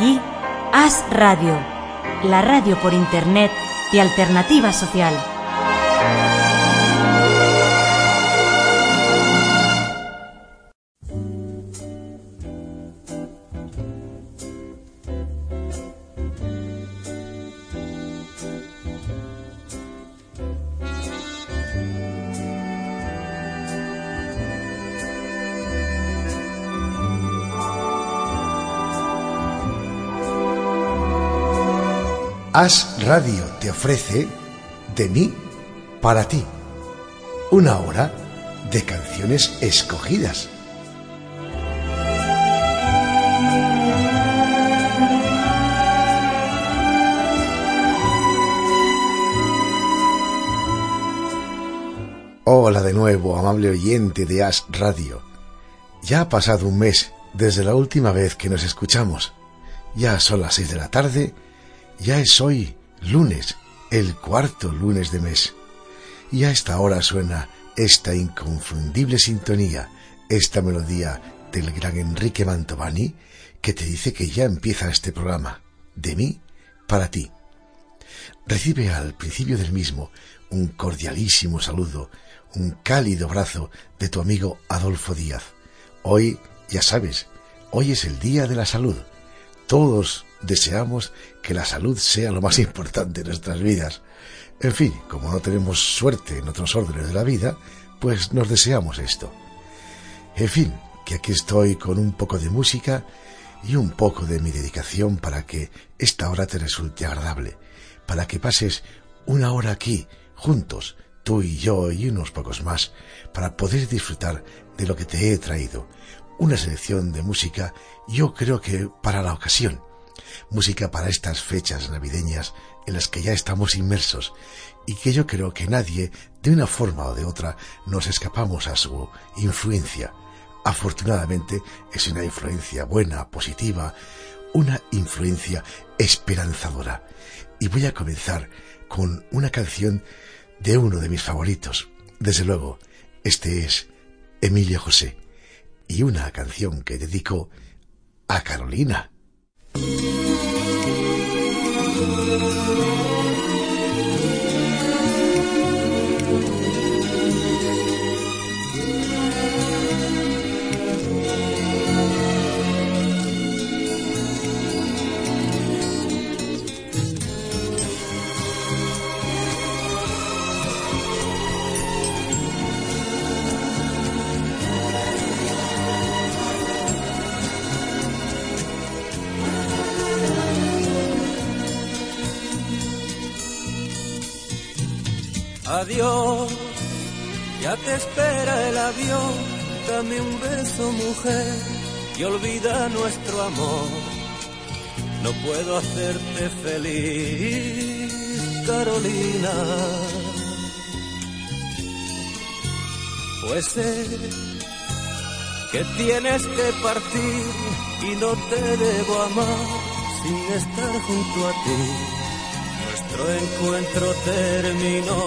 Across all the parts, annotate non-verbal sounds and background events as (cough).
aquí As Radio, la radio por internet de Alternativa Social. As Radio te ofrece De mí para ti. Una hora de canciones escogidas. Hola de nuevo, amable oyente de As Radio. Ya ha pasado un mes desde la última vez que nos escuchamos. Ya son las seis de la tarde ya es hoy, lunes, el cuarto lunes de mes. Y a esta hora suena esta inconfundible sintonía, esta melodía del gran Enrique Mantovani, que te dice que ya empieza este programa, de mí para ti. Recibe al principio del mismo un cordialísimo saludo, un cálido abrazo de tu amigo Adolfo Díaz. Hoy, ya sabes, hoy es el Día de la Salud. Todos deseamos que la salud sea lo más importante en nuestras vidas. En fin, como no tenemos suerte en otros órdenes de la vida, pues nos deseamos esto. En fin, que aquí estoy con un poco de música y un poco de mi dedicación para que esta hora te resulte agradable, para que pases una hora aquí, juntos, tú y yo y unos pocos más, para poder disfrutar de lo que te he traído. Una selección de música, yo creo que para la ocasión, música para estas fechas navideñas en las que ya estamos inmersos y que yo creo que nadie, de una forma o de otra, nos escapamos a su influencia. Afortunadamente es una influencia buena, positiva, una influencia esperanzadora. Y voy a comenzar con una canción de uno de mis favoritos. Desde luego, este es Emilio José y una canción que dedico a Carolina. 嗯。Beso mujer y olvida nuestro amor. No puedo hacerte feliz, Carolina. Pues sé que tienes que partir y no te debo amar sin estar junto a ti nuestro encuentro terminó,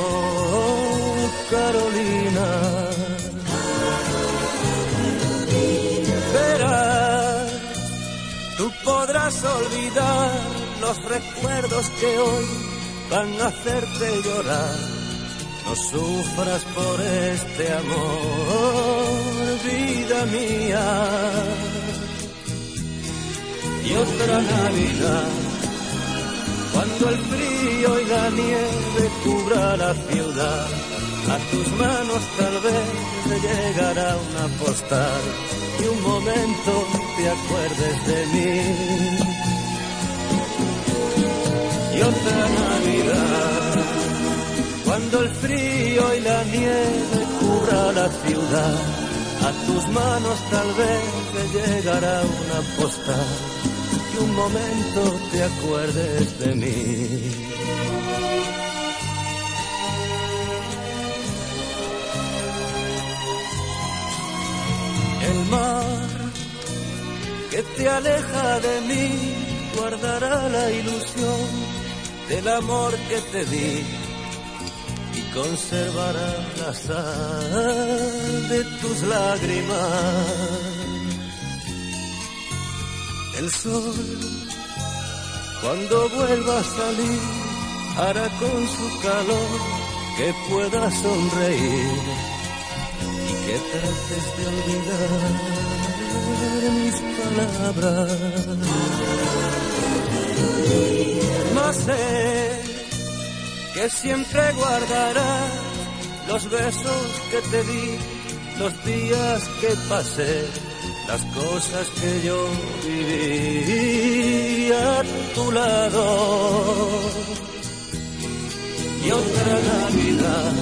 Carolina. Olvidar los recuerdos que hoy van a hacerte llorar. No sufras por este amor, vida mía. Y otra Navidad cuando el frío y la nieve cubra la ciudad, a tus manos tal vez te llegará una postal y un momento te acuerdes de mí. Y otra Navidad, cuando el frío y la nieve cubra la ciudad, a tus manos tal vez te llegará una postal un momento te acuerdes de mí. El mar que te aleja de mí guardará la ilusión del amor que te di y conservará la sal de tus lágrimas. El sol Cuando vuelva a salir, hará con su calor que pueda sonreír y que trates de olvidar mis palabras. Más sé que siempre guardarás los besos que te di, los días que pasé las cosas que yo viví a tu lado. Y otra Navidad,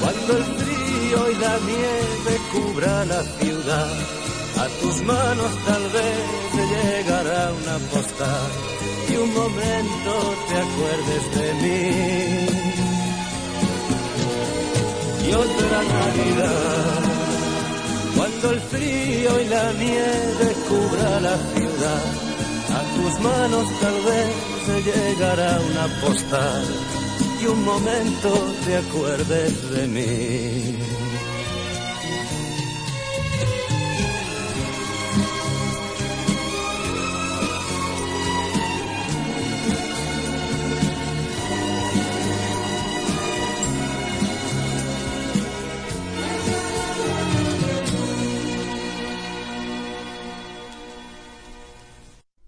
cuando el frío y la nieve cubra la ciudad, a tus manos tal vez llegará una postal y un momento te acuerdes de mí. Y otra Navidad cuando el frío y la nieve cubra la ciudad, a tus manos tal vez llegará una postal y un momento te acuerdes de mí.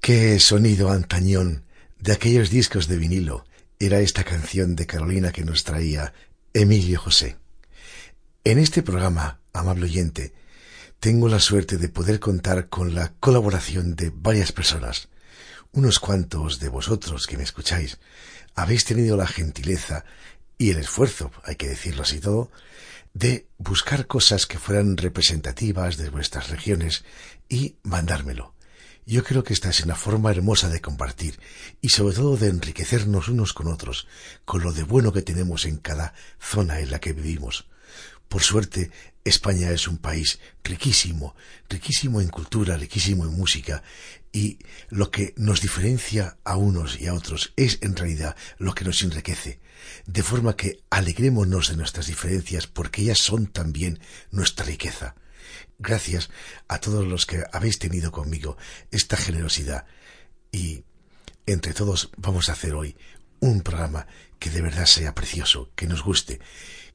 Qué sonido antañón de aquellos discos de vinilo era esta canción de Carolina que nos traía Emilio José. En este programa, amable oyente, tengo la suerte de poder contar con la colaboración de varias personas. Unos cuantos de vosotros que me escucháis habéis tenido la gentileza y el esfuerzo, hay que decirlo así todo, de buscar cosas que fueran representativas de vuestras regiones y mandármelo. Yo creo que esta es una forma hermosa de compartir y sobre todo de enriquecernos unos con otros, con lo de bueno que tenemos en cada zona en la que vivimos. Por suerte, España es un país riquísimo, riquísimo en cultura, riquísimo en música, y lo que nos diferencia a unos y a otros es en realidad lo que nos enriquece, de forma que alegrémonos de nuestras diferencias porque ellas son también nuestra riqueza. Gracias a todos los que habéis tenido conmigo esta generosidad y entre todos vamos a hacer hoy un programa que de verdad sea precioso, que nos guste,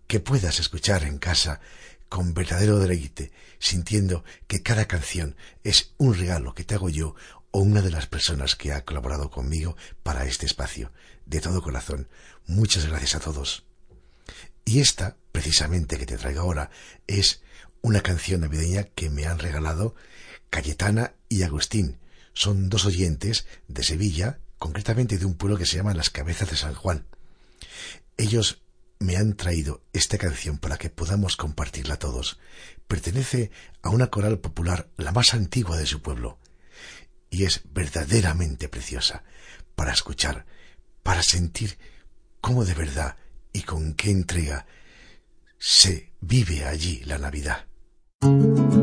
que puedas escuchar en casa con verdadero deleite, sintiendo que cada canción es un regalo que te hago yo o una de las personas que ha colaborado conmigo para este espacio. De todo corazón, muchas gracias a todos. Y esta, precisamente que te traigo ahora, es una canción navideña que me han regalado Cayetana y Agustín. Son dos oyentes de Sevilla, concretamente de un pueblo que se llama Las Cabezas de San Juan. Ellos me han traído esta canción para que podamos compartirla todos. Pertenece a una coral popular, la más antigua de su pueblo, y es verdaderamente preciosa para escuchar, para sentir cómo de verdad y con qué entrega se vive allí la Navidad. Thank you.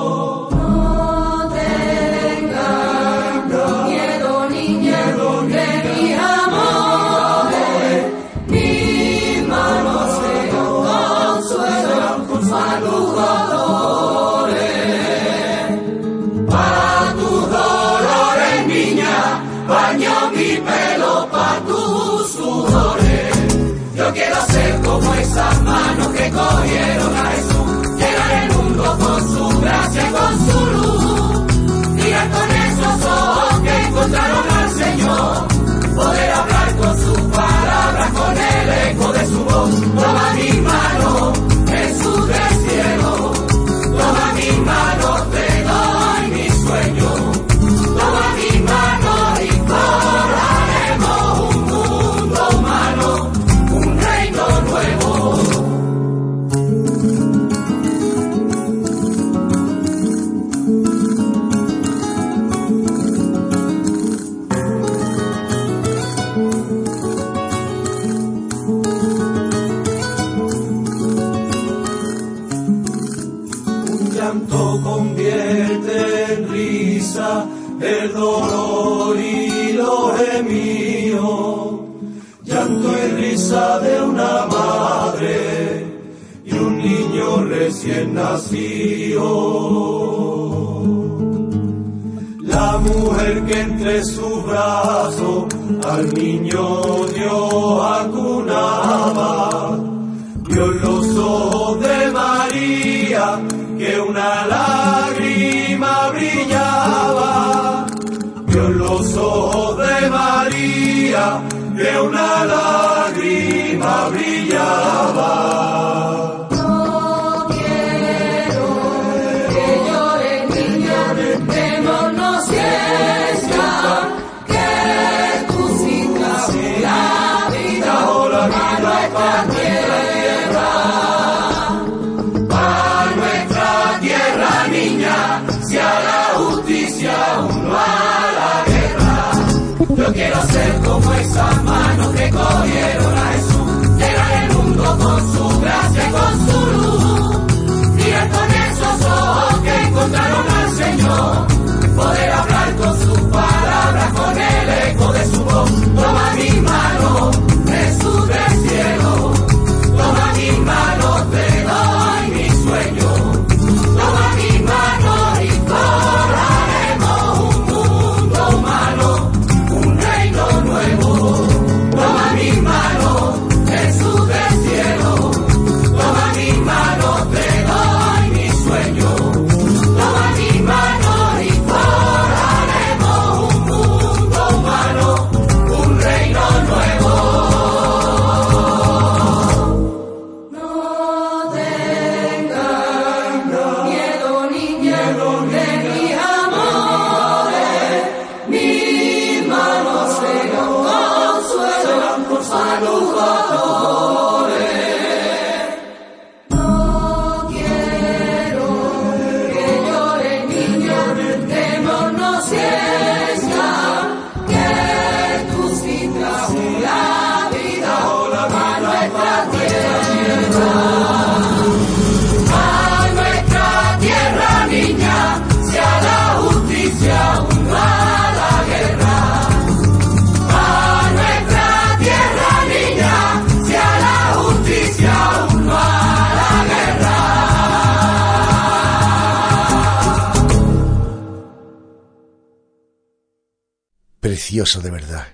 esas manos que cogieron a Jesús, de una madre y un niño recién nacido. La mujer que entre su brazo al niño dio acunaba vio los ojos de María que una lágrima brillaba. Vio los ojos de María que una lágrima No quiero que llore niña, démonos fiesta, que tú sigas la vida a nuestra tierra. A nuestra tierra, niña, sea la justicia, uno a la guerra. Yo quiero ser como esas manos que cogieron su gracia con su luz. Mirar con esos ojos que encontraron al Señor, poder hablar con sus palabras, con el eco de su voz. Toma mi mano, Precioso de verdad.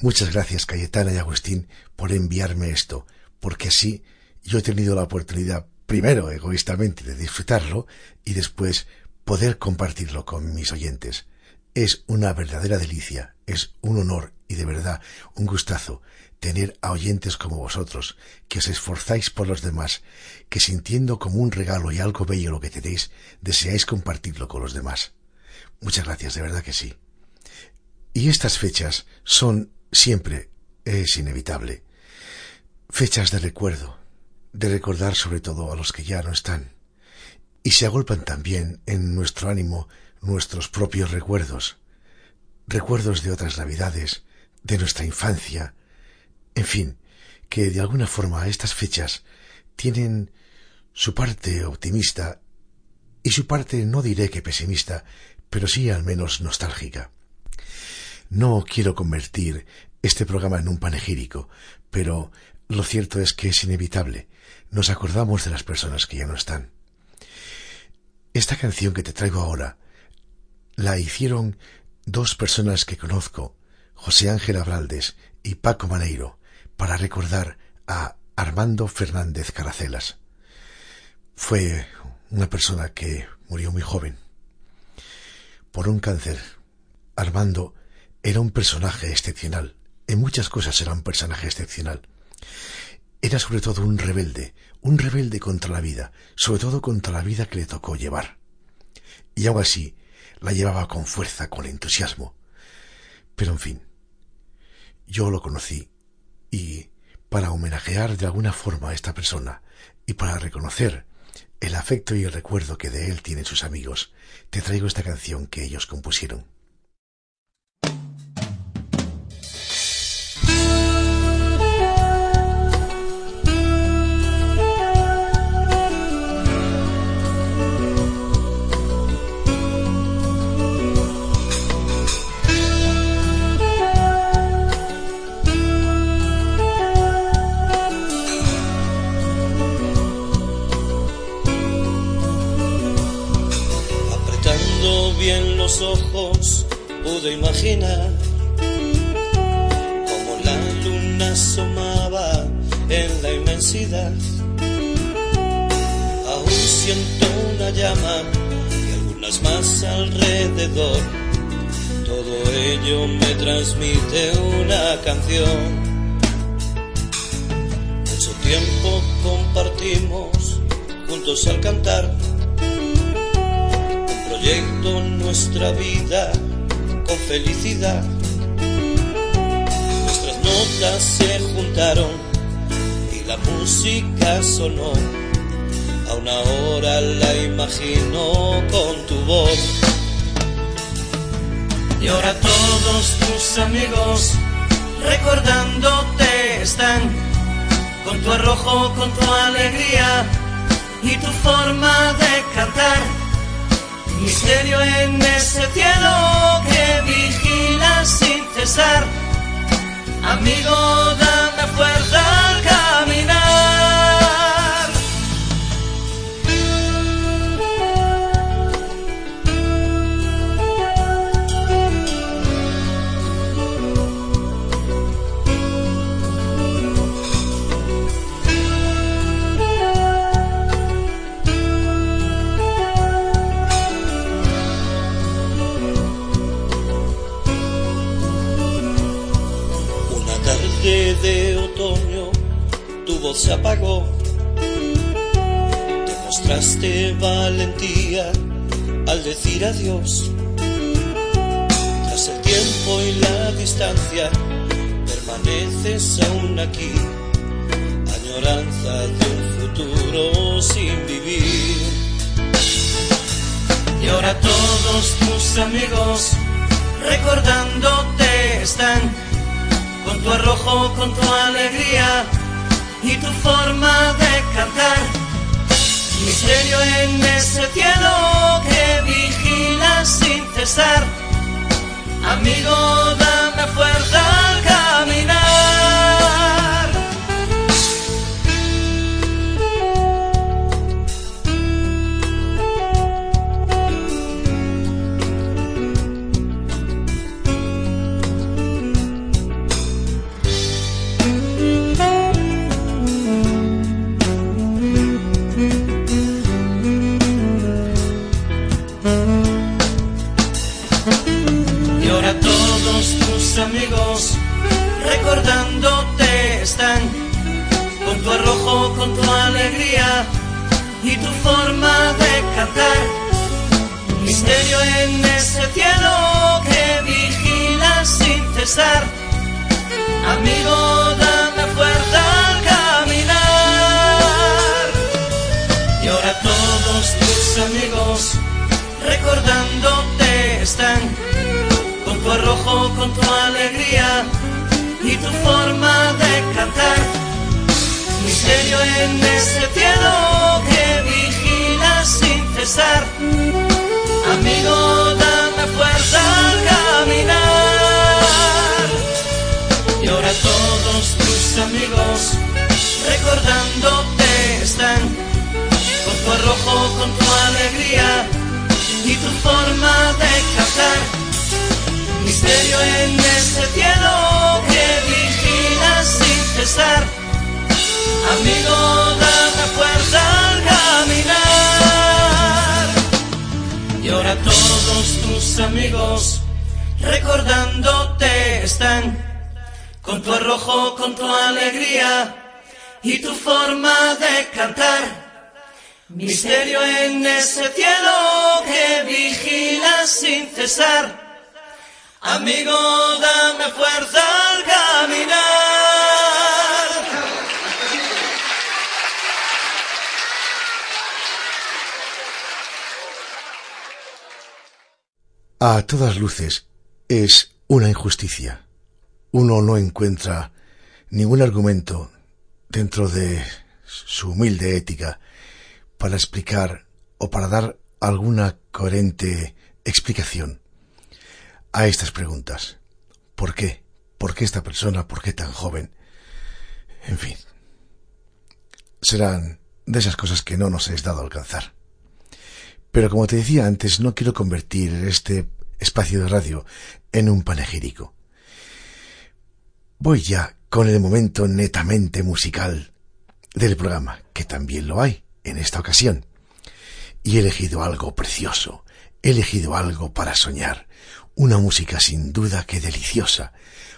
Muchas gracias Cayetana y Agustín por enviarme esto, porque así yo he tenido la oportunidad, primero egoístamente, de disfrutarlo y después poder compartirlo con mis oyentes. Es una verdadera delicia, es un honor y de verdad un gustazo tener a oyentes como vosotros, que os esforzáis por los demás, que sintiendo como un regalo y algo bello lo que tenéis, deseáis compartirlo con los demás. Muchas gracias, de verdad que sí. Y estas fechas son siempre, es inevitable, fechas de recuerdo, de recordar sobre todo a los que ya no están. Y se agolpan también en nuestro ánimo nuestros propios recuerdos, recuerdos de otras navidades, de nuestra infancia, en fin, que de alguna forma estas fechas tienen su parte optimista y su parte no diré que pesimista, pero sí al menos nostálgica. No quiero convertir este programa en un panegírico, pero lo cierto es que es inevitable. Nos acordamos de las personas que ya no están. Esta canción que te traigo ahora la hicieron dos personas que conozco, José Ángel Abraldes y Paco Maneiro para recordar a Armando Fernández Caracelas. Fue una persona que murió muy joven por un cáncer. Armando era un personaje excepcional. En muchas cosas era un personaje excepcional. Era sobre todo un rebelde, un rebelde contra la vida, sobre todo contra la vida que le tocó llevar. Y aún así, la llevaba con fuerza, con entusiasmo. Pero en fin, yo lo conocí y para homenajear de alguna forma a esta persona y para reconocer el afecto y el recuerdo que de él tienen sus amigos, te traigo esta canción que ellos compusieron. Ojos pude imaginar como la luna asomaba en la inmensidad. Aún siento una llama y algunas más alrededor. Todo ello me transmite una canción. Mucho tiempo compartimos juntos al cantar nuestra vida con felicidad. Nuestras notas se juntaron y la música sonó. A una hora la imagino con tu voz. Y ahora todos tus amigos recordándote están con tu arrojo, con tu alegría y tu forma de cantar misterio en ese cielo que vigila sin cesar. Amigo, se apagó. Demostraste valentía al decir adiós. Tras el tiempo y la distancia, permaneces aún aquí. Añoranza de un futuro sin vivir. Y ahora todos tus amigos recordándote están con tu arrojo, con tu alegría y tu forma de cantar. Misterio en ese cielo que vigila sin cesar. Amigo, dame fuerza Misterio en ese cielo que vigila sin cesar. Amigo, dame fuerza al caminar. A todas luces es una injusticia. Uno no encuentra ningún argumento dentro de su humilde ética para explicar o para dar alguna coherente explicación a estas preguntas. ¿Por qué? ¿Por qué esta persona? ¿Por qué tan joven? En fin. Serán de esas cosas que no nos es dado alcanzar. Pero como te decía antes, no quiero convertir este espacio de radio en un panegírico. Voy ya con el momento netamente musical del programa, que también lo hay en esta ocasión. Y he elegido algo precioso, he elegido algo para soñar, una música sin duda que deliciosa,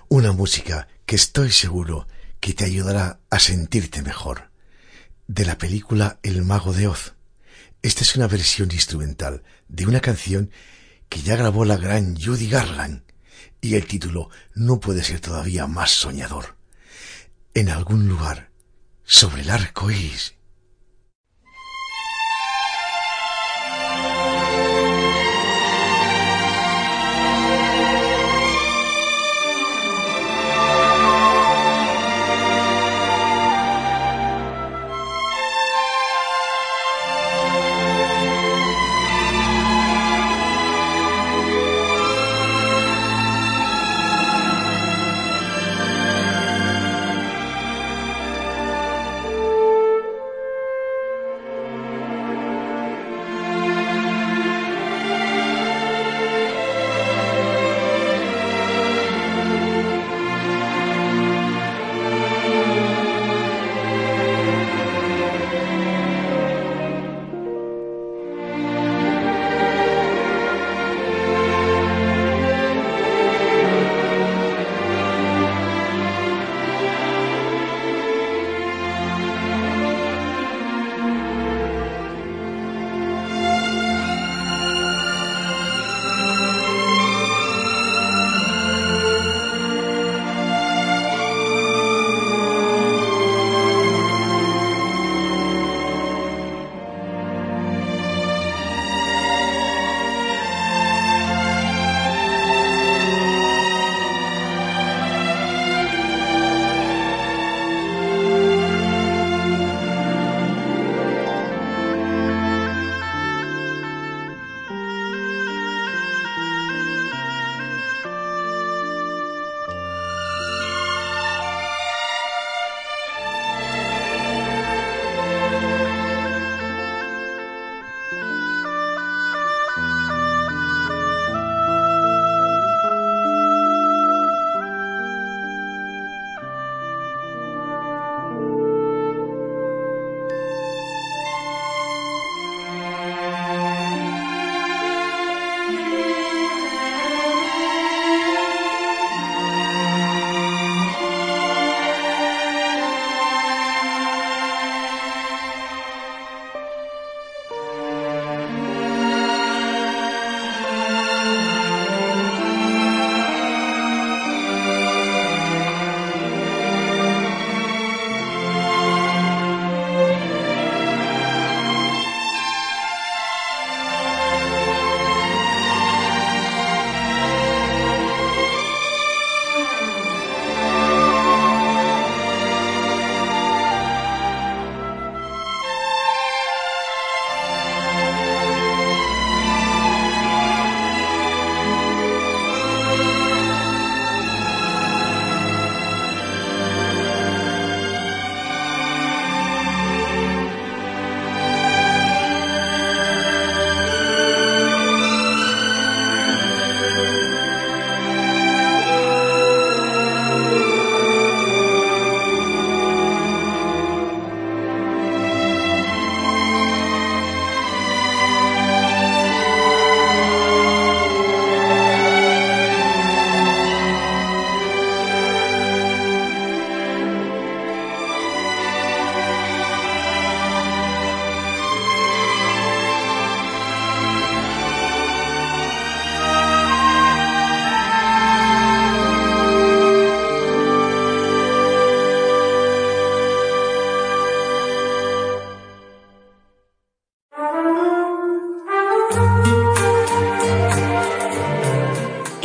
una música que estoy seguro que te ayudará a sentirte mejor. De la película El mago de Oz. Esta es una versión instrumental de una canción que ya grabó la gran Judy Garland y el título no puede ser todavía más soñador. En algún lugar, sobre el arco iris,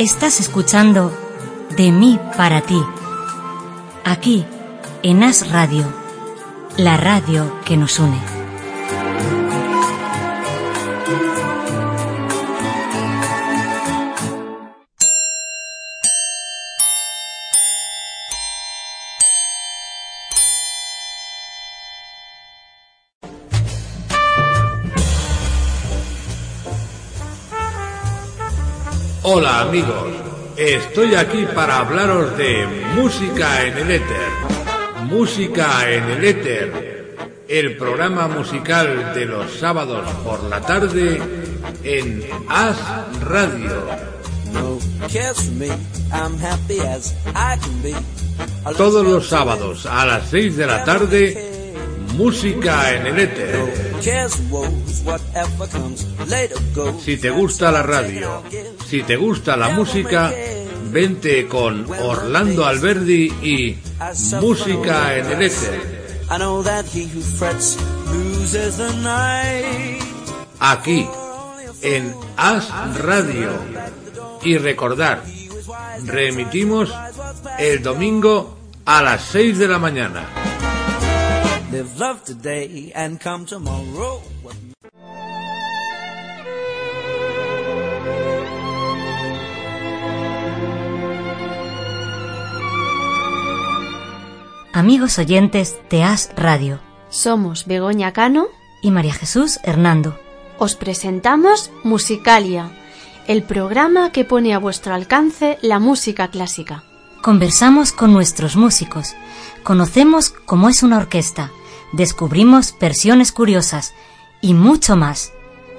Estás escuchando De mí para ti, aquí en As Radio, la radio que nos une. Hola amigos, estoy aquí para hablaros de música en el éter. Música en el éter, el programa musical de los sábados por la tarde en As Radio. Todos los sábados a las 6 de la tarde, música en el éter. Si te gusta la radio, si te gusta la música, vente con Orlando Alberdi y Música en el éter. Night. aquí en As Radio. Y recordar, reemitimos el domingo a las 6 de la mañana. Amigos oyentes de As Radio Somos Begoña Cano. y María Jesús Hernando. Os presentamos Musicalia, el programa que pone a vuestro alcance la música clásica. Conversamos con nuestros músicos, conocemos cómo es una orquesta, descubrimos versiones curiosas y mucho más.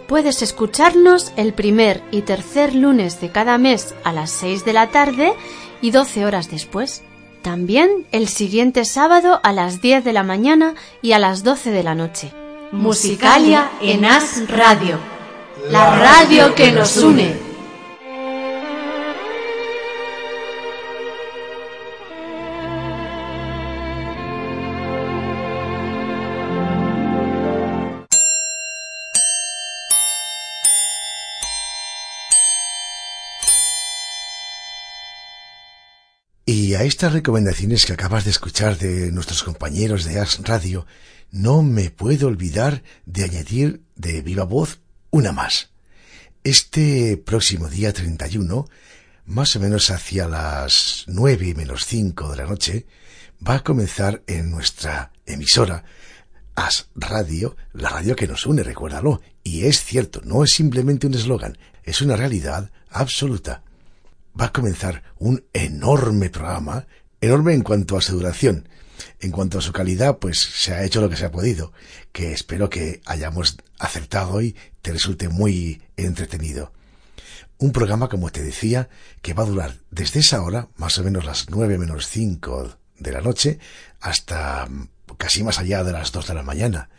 Puedes escucharnos el primer y tercer lunes de cada mes a las 6 de la tarde y 12 horas después. También el siguiente sábado a las 10 de la mañana y a las 12 de la noche. Musicalia en As Radio, la radio que nos une. A estas recomendaciones que acabas de escuchar de nuestros compañeros de Ars Radio, no me puedo olvidar de añadir de viva voz una más. Este próximo día 31, más o menos hacia las nueve menos cinco de la noche, va a comenzar en nuestra emisora As Radio, la radio que nos une, recuérdalo. Y es cierto, no es simplemente un eslogan, es una realidad absoluta va a comenzar un enorme programa, enorme en cuanto a su duración. En cuanto a su calidad, pues se ha hecho lo que se ha podido, que espero que hayamos acertado y te resulte muy entretenido. Un programa, como te decía, que va a durar desde esa hora, más o menos las nueve menos cinco de la noche, hasta casi más allá de las dos de la mañana.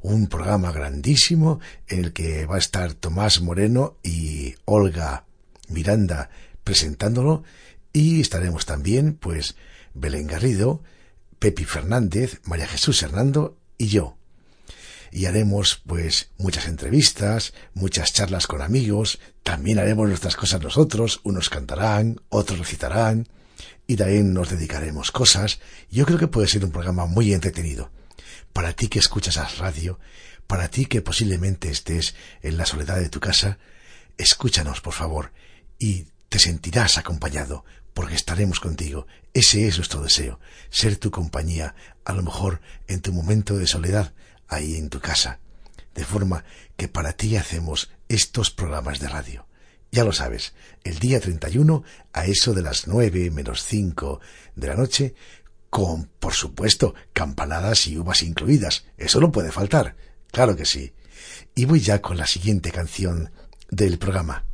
Un programa grandísimo en el que va a estar Tomás Moreno y Olga Miranda presentándolo y estaremos también pues Belén Garrido, Pepi Fernández, María Jesús Hernando y yo. Y haremos pues muchas entrevistas, muchas charlas con amigos, también haremos nuestras cosas nosotros, unos cantarán, otros recitarán y también nos dedicaremos cosas. Yo creo que puede ser un programa muy entretenido. Para ti que escuchas a radio, para ti que posiblemente estés en la soledad de tu casa, escúchanos por favor y te sentirás acompañado, porque estaremos contigo. Ese es nuestro deseo, ser tu compañía, a lo mejor en tu momento de soledad, ahí en tu casa. De forma que para ti hacemos estos programas de radio. Ya lo sabes, el día 31, a eso de las nueve menos cinco de la noche, con, por supuesto, campanadas y uvas incluidas. Eso no puede faltar. Claro que sí. Y voy ya con la siguiente canción del programa.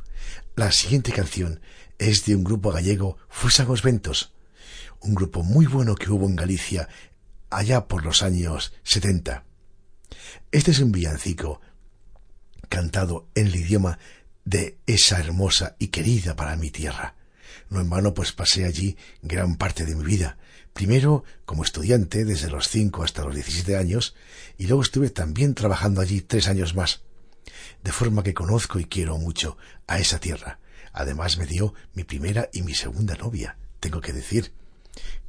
La siguiente canción es de un grupo gallego, Fusagos Ventos, un grupo muy bueno que hubo en Galicia allá por los años 70. Este es un villancico cantado en el idioma de esa hermosa y querida para mi tierra. No en vano pues pasé allí gran parte de mi vida. Primero como estudiante desde los cinco hasta los diecisiete años y luego estuve también trabajando allí tres años más. De forma que conozco y quiero mucho a esa tierra, Además me dio mi primera y mi segunda novia, tengo que decir.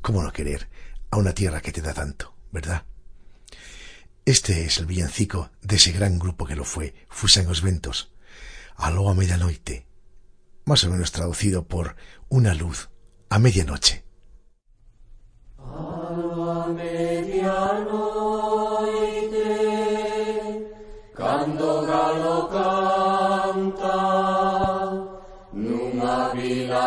¿Cómo no querer a una tierra que te da tanto, verdad? Este es el villancico de ese gran grupo que lo fue, Fusan os Ventos. Aló a medianoite, más o menos traducido por una luz a medianoche. Aló a medianoite,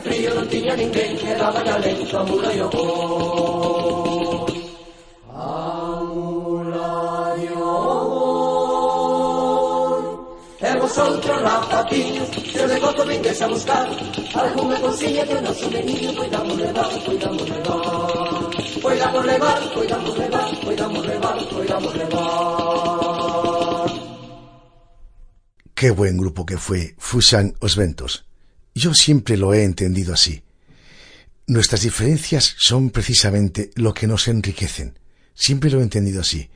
De frío non tiña ninguén que daba talento a muro e o gol. E vosotros rapatillos, se de gozo vindes a buscar Alguna cosilla que no son de niño Cuidamos levar, cuidamos levar Cuidamos levar, cuidamos levar Cuidamos levar, cuidamos levar Qué buen grupo que fue Fusan Os Ventos. Yo siempre lo he entendido así. Nuestras diferencias son precisamente lo que nos enriquecen. Siempre lo he entendido así.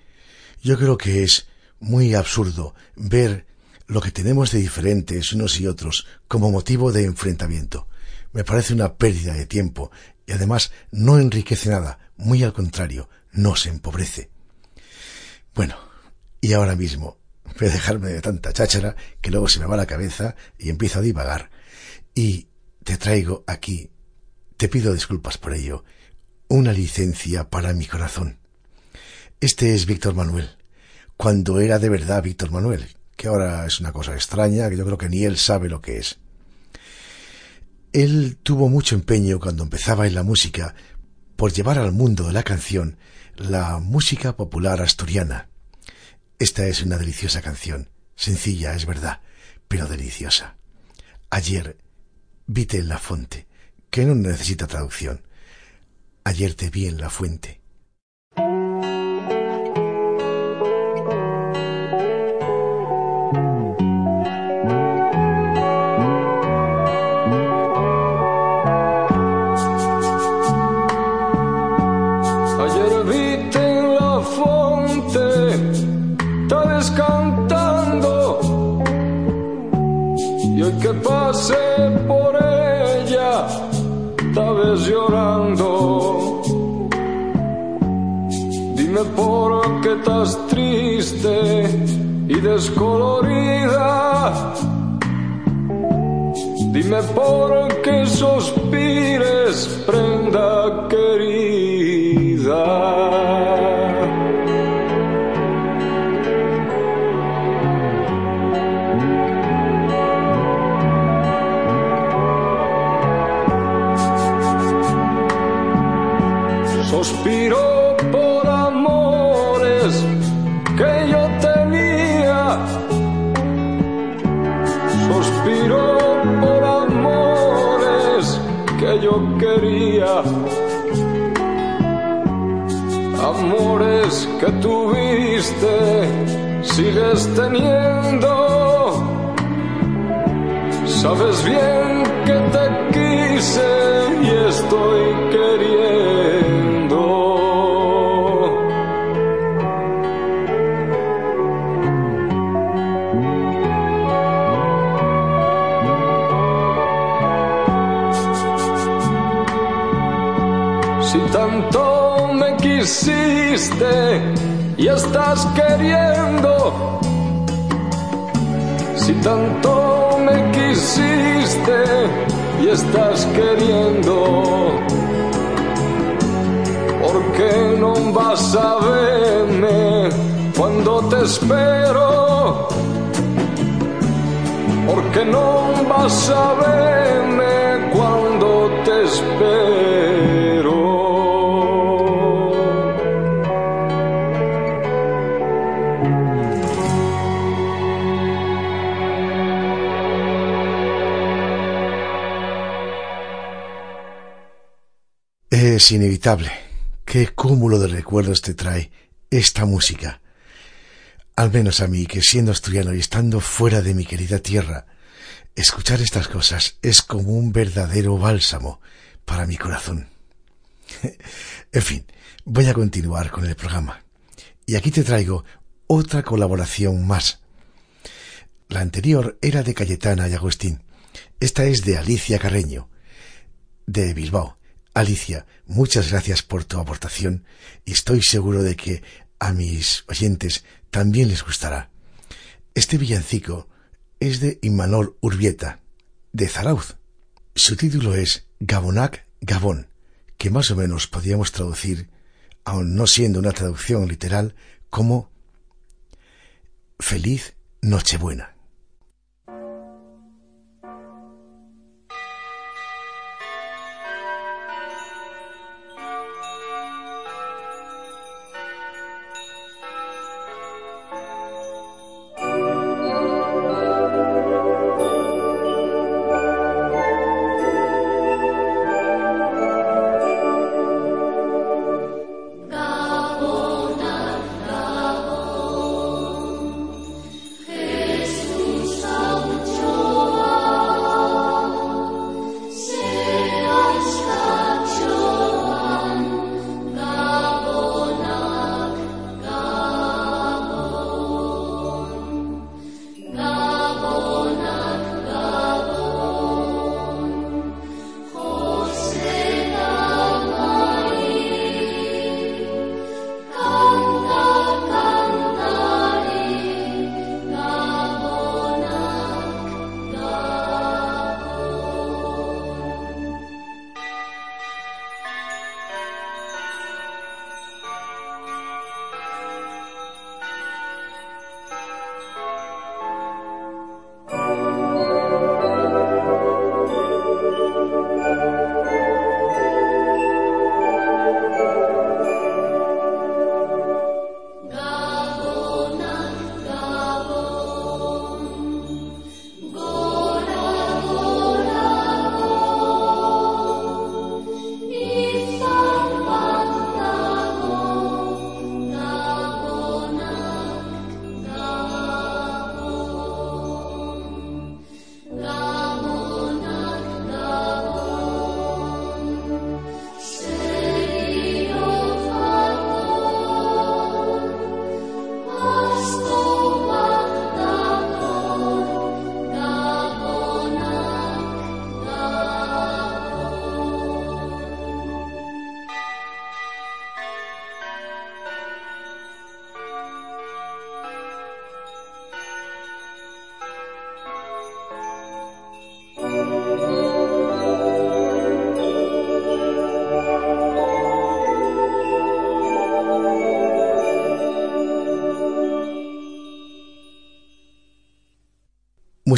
Yo creo que es muy absurdo ver lo que tenemos de diferentes unos y otros como motivo de enfrentamiento. Me parece una pérdida de tiempo y además no enriquece nada, muy al contrario, nos empobrece. Bueno, y ahora mismo voy a dejarme de tanta cháchara que luego se me va la cabeza y empiezo a divagar. Y te traigo aquí, te pido disculpas por ello, una licencia para mi corazón. Este es Víctor Manuel, cuando era de verdad Víctor Manuel, que ahora es una cosa extraña, que yo creo que ni él sabe lo que es. Él tuvo mucho empeño cuando empezaba en la música por llevar al mundo de la canción la música popular asturiana. Esta es una deliciosa canción, sencilla, es verdad, pero deliciosa. Ayer vite en la fonte, que no necesita traducción. Ayer te vi en la fuente. Y estás queriendo, ¿por qué no vas a verme cuando te espero? ¿Por qué no vas a verme cuando te espero? Es inevitable. Qué cúmulo de recuerdos te trae esta música. Al menos a mí, que siendo asturiano y estando fuera de mi querida tierra, escuchar estas cosas es como un verdadero bálsamo para mi corazón. (laughs) en fin, voy a continuar con el programa. Y aquí te traigo otra colaboración más. La anterior era de Cayetana y Agustín. Esta es de Alicia Carreño, de Bilbao. Alicia, muchas gracias por tu aportación y estoy seguro de que a mis oyentes también les gustará. Este villancico es de Imanol Urbieta, de Zarauz. Su título es Gabonac Gabón, que más o menos podríamos traducir, aun no siendo una traducción literal, como Feliz Nochebuena.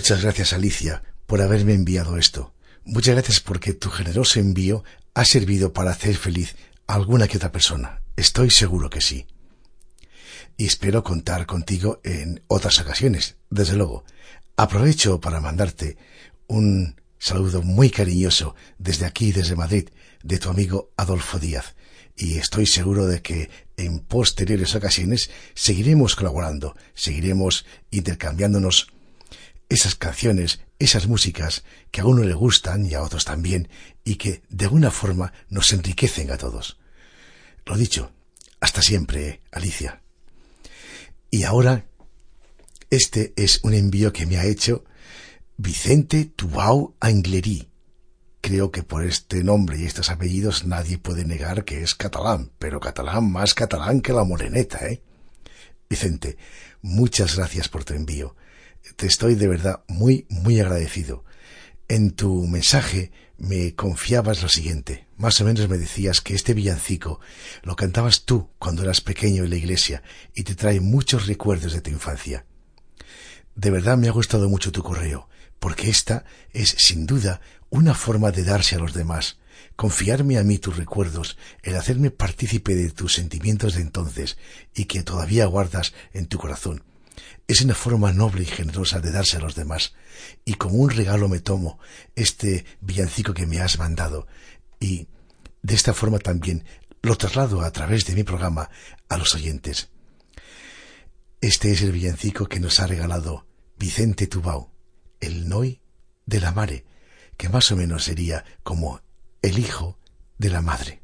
Muchas gracias, Alicia, por haberme enviado esto. Muchas gracias porque tu generoso envío ha servido para hacer feliz a alguna que otra persona. Estoy seguro que sí. Y espero contar contigo en otras ocasiones, desde luego. Aprovecho para mandarte un saludo muy cariñoso desde aquí, desde Madrid, de tu amigo Adolfo Díaz. Y estoy seguro de que en posteriores ocasiones seguiremos colaborando, seguiremos intercambiándonos esas canciones, esas músicas que a uno le gustan y a otros también, y que de alguna forma nos enriquecen a todos. Lo dicho, hasta siempre, Alicia. Y ahora, este es un envío que me ha hecho Vicente Tubau Anglerí. Creo que por este nombre y estos apellidos nadie puede negar que es catalán, pero catalán más catalán que la moreneta, ¿eh? Vicente, muchas gracias por tu envío te estoy de verdad muy, muy agradecido. En tu mensaje me confiabas lo siguiente. Más o menos me decías que este villancico lo cantabas tú cuando eras pequeño en la iglesia y te trae muchos recuerdos de tu infancia. De verdad me ha gustado mucho tu correo, porque esta es sin duda una forma de darse a los demás, confiarme a mí tus recuerdos, el hacerme partícipe de tus sentimientos de entonces y que todavía guardas en tu corazón es una forma noble y generosa de darse a los demás, y como un regalo me tomo este villancico que me has mandado, y De esta forma también lo traslado a través de mi programa a los oyentes. Este es el villancico que nos ha regalado Vicente Tubau, el Noi de la Mare, que más o menos sería como el hijo de la madre.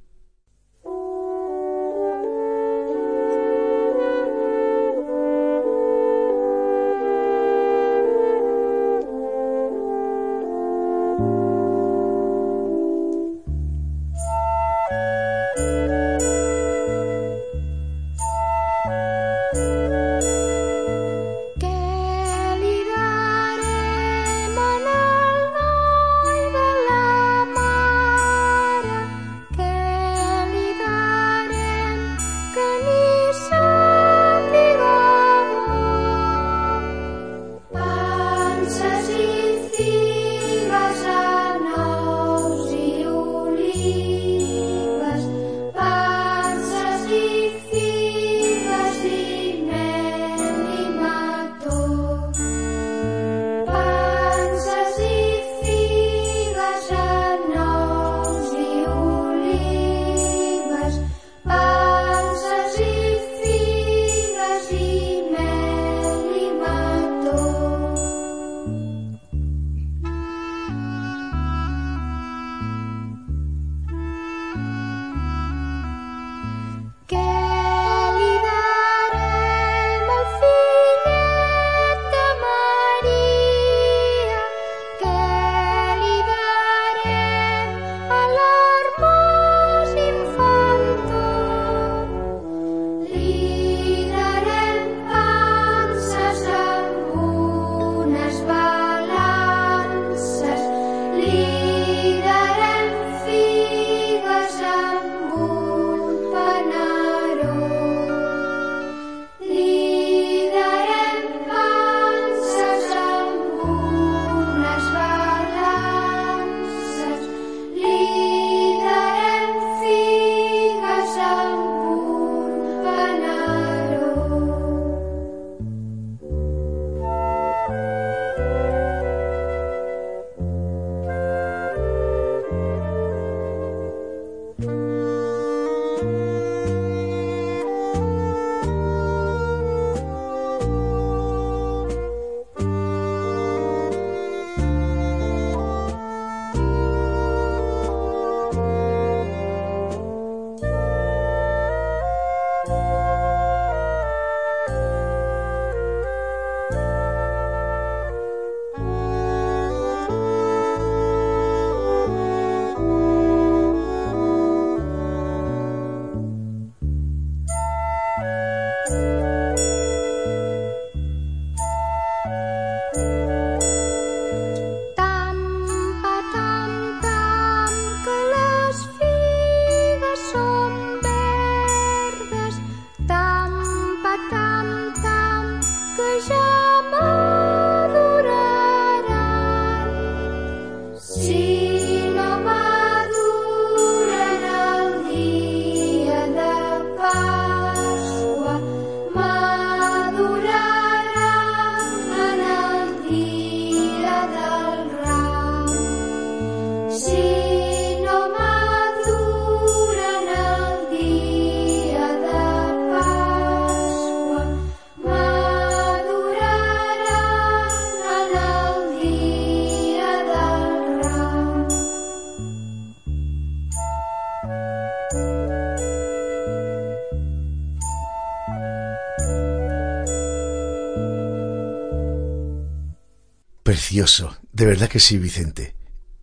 Precioso, de verdad que sí, Vicente.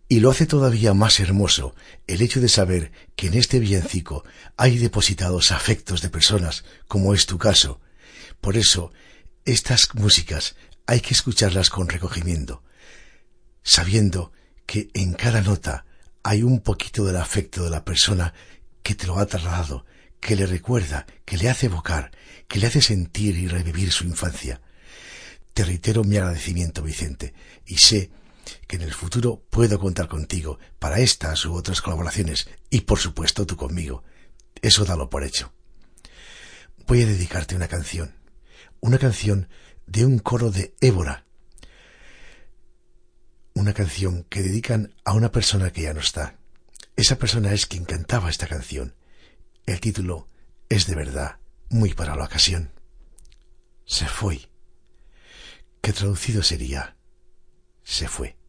Y lo hace todavía más hermoso el hecho de saber que en este villancico hay depositados afectos de personas, como es tu caso. Por eso, estas músicas hay que escucharlas con recogimiento, sabiendo que en cada nota hay un poquito del afecto de la persona que te lo ha trasladado, que le recuerda, que le hace evocar, que le hace sentir y revivir su infancia. Te reitero mi agradecimiento, Vicente, y sé que en el futuro puedo contar contigo para estas u otras colaboraciones, y por supuesto tú conmigo. Eso dalo por hecho. Voy a dedicarte una canción, una canción de un coro de Évora, una canción que dedican a una persona que ya no está. Esa persona es quien cantaba esta canción. El título es de verdad muy para la ocasión. Se fue. Que traducido sería se fue.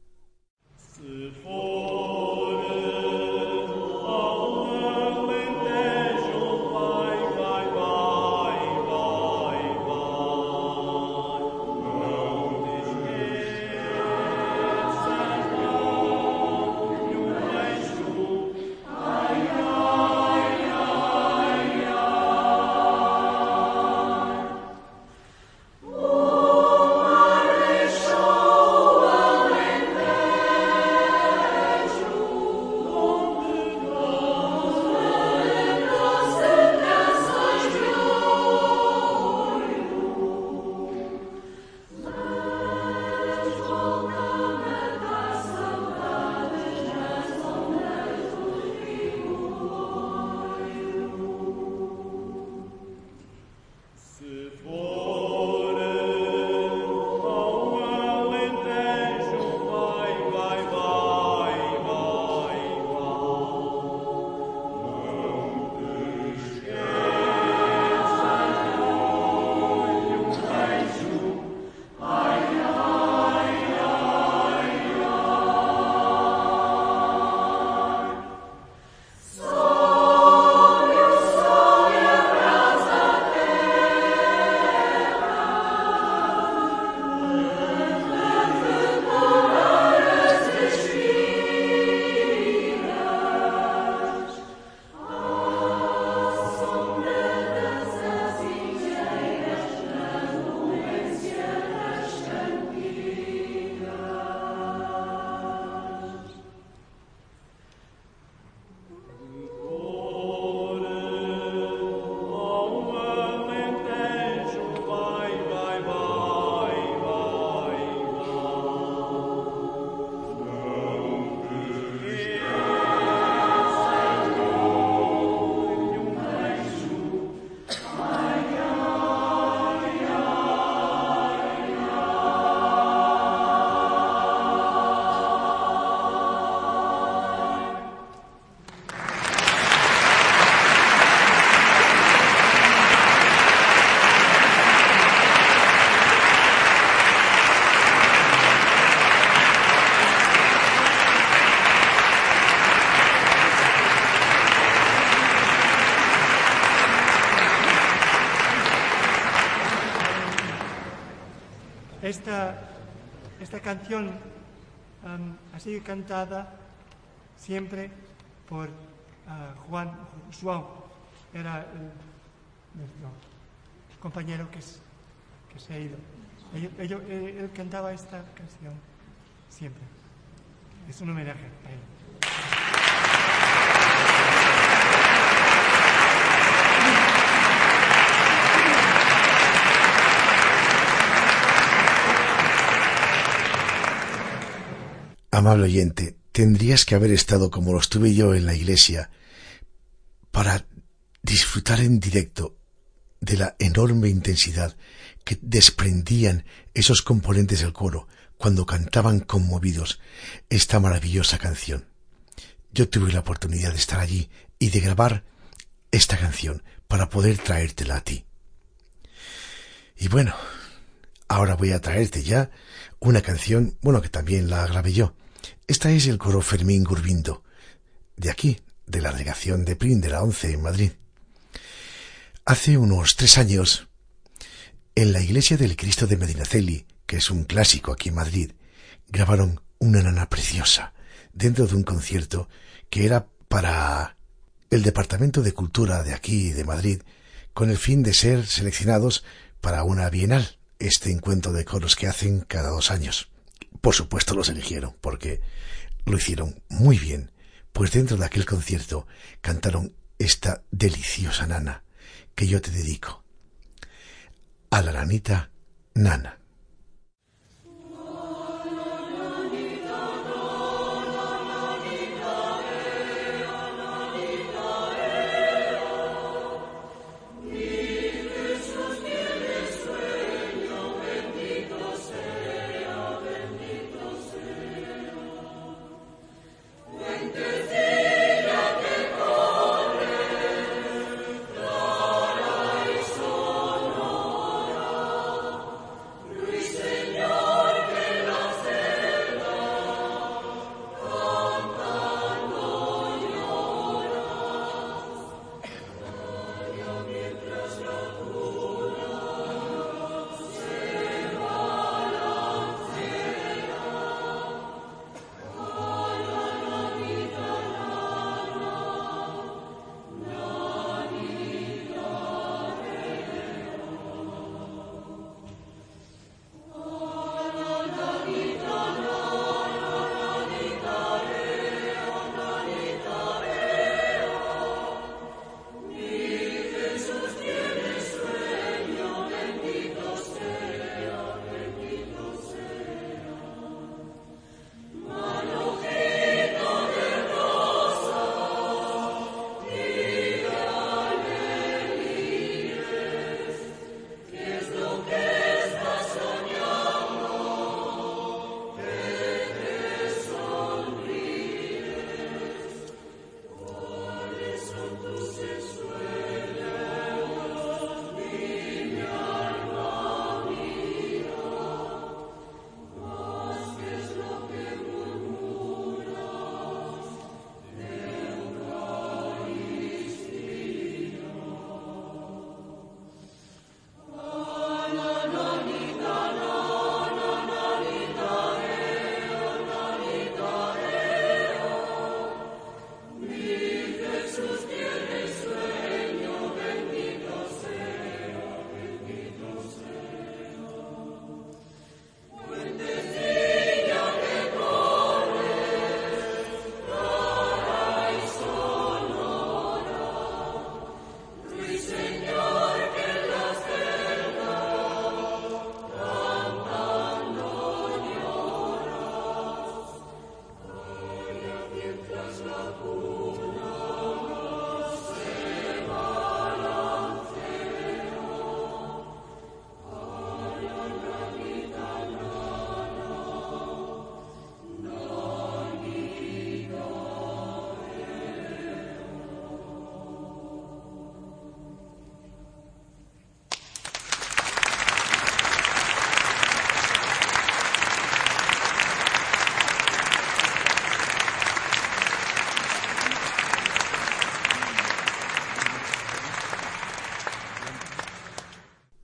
Canción um, ha sido cantada siempre por ah, Juan João, era el- nuestro compañero que, es- que se ha ido. Ello- él, él cantaba esta canción siempre. Es un homenaje a él. Amable oyente, tendrías que haber estado como lo estuve yo en la iglesia para disfrutar en directo de la enorme intensidad que desprendían esos componentes del coro cuando cantaban conmovidos esta maravillosa canción. Yo tuve la oportunidad de estar allí y de grabar esta canción para poder traértela a ti. Y bueno, ahora voy a traerte ya una canción, bueno, que también la grabé yo. Esta es el coro Fermín Gurbindo, de aquí, de la delegación de Prin de la ONCE en Madrid. Hace unos tres años, en la iglesia del Cristo de Medinaceli, que es un clásico aquí en Madrid, grabaron una nana preciosa dentro de un concierto que era para el Departamento de Cultura de aquí, de Madrid, con el fin de ser seleccionados para una bienal, este encuentro de coros que hacen cada dos años. Por supuesto los eligieron, porque lo hicieron muy bien, pues dentro de aquel concierto cantaron esta deliciosa nana que yo te dedico. A la nanita Nana.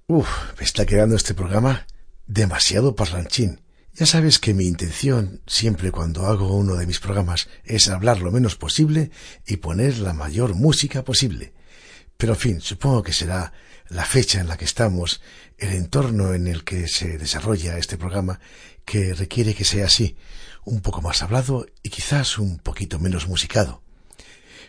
Uf, me está quedando este programa demasiado parlanchín. Ya sabes que mi intención, siempre cuando hago uno de mis programas, es hablar lo menos posible y poner la mayor música posible. Pero en fin, supongo que será la fecha en la que estamos, el entorno en el que se desarrolla este programa, que requiere que sea así, un poco más hablado y quizás un poquito menos musicado.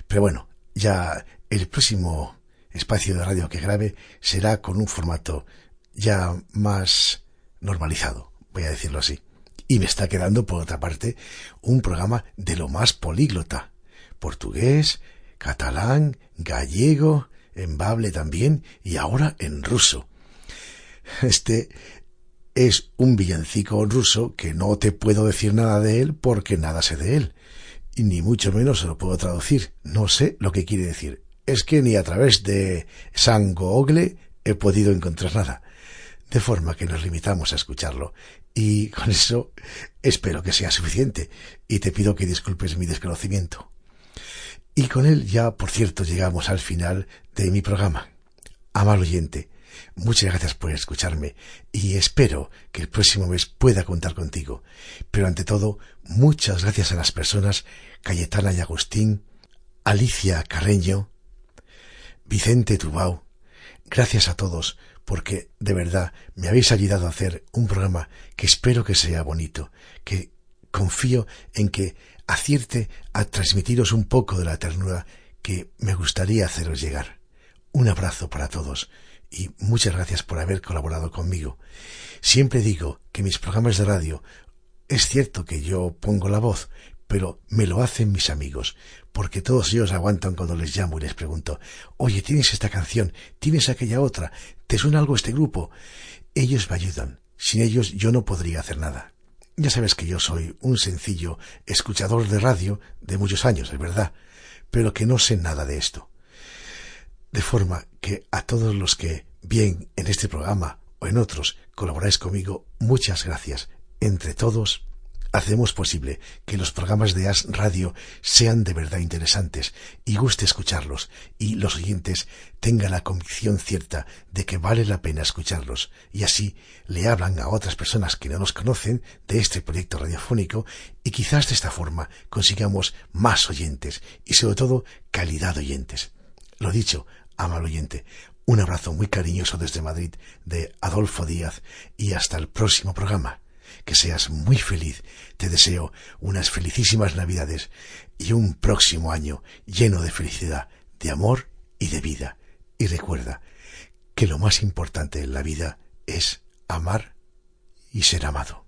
Pero bueno, ya el próximo espacio de radio que grabe será con un formato ya más normalizado, voy a decirlo así. Y me está quedando, por otra parte, un programa de lo más políglota. Portugués, catalán, gallego, en bable también y ahora en ruso. Este es un villancico ruso que no te puedo decir nada de él porque nada sé de él. Y ni mucho menos se lo puedo traducir. No sé lo que quiere decir. Es que ni a través de San Google he podido encontrar nada. De forma que nos limitamos a escucharlo. Y con eso espero que sea suficiente. Y te pido que disculpes mi desconocimiento. Y con él ya, por cierto, llegamos al final de mi programa. Amado oyente, muchas gracias por escucharme y espero que el próximo mes pueda contar contigo. Pero ante todo, muchas gracias a las personas Cayetana y Agustín, Alicia Carreño, Vicente Tubau. Gracias a todos porque de verdad me habéis ayudado a hacer un programa que espero que sea bonito, que confío en que acierte a transmitiros un poco de la ternura que me gustaría haceros llegar. Un abrazo para todos y muchas gracias por haber colaborado conmigo. Siempre digo que mis programas de radio es cierto que yo pongo la voz, pero me lo hacen mis amigos, porque todos ellos aguantan cuando les llamo y les pregunto, oye, ¿tienes esta canción? ¿Tienes aquella otra? ¿Te suena algo este grupo? Ellos me ayudan. Sin ellos yo no podría hacer nada. Ya sabes que yo soy un sencillo escuchador de radio de muchos años, es verdad, pero que no sé nada de esto. De forma que a todos los que, bien en este programa o en otros, colaboráis conmigo, muchas gracias. Entre todos, hacemos posible que los programas de As Radio sean de verdad interesantes y guste escucharlos y los oyentes tengan la convicción cierta de que vale la pena escucharlos y así le hablan a otras personas que no nos conocen de este proyecto radiofónico y quizás de esta forma consigamos más oyentes y sobre todo calidad de oyentes. Lo dicho, amable oyente, un abrazo muy cariñoso desde Madrid de Adolfo Díaz y hasta el próximo programa que seas muy feliz. Te deseo unas felicísimas Navidades y un próximo año lleno de felicidad, de amor y de vida. Y recuerda que lo más importante en la vida es amar y ser amado.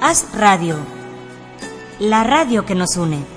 As Radio, la radio que nos une.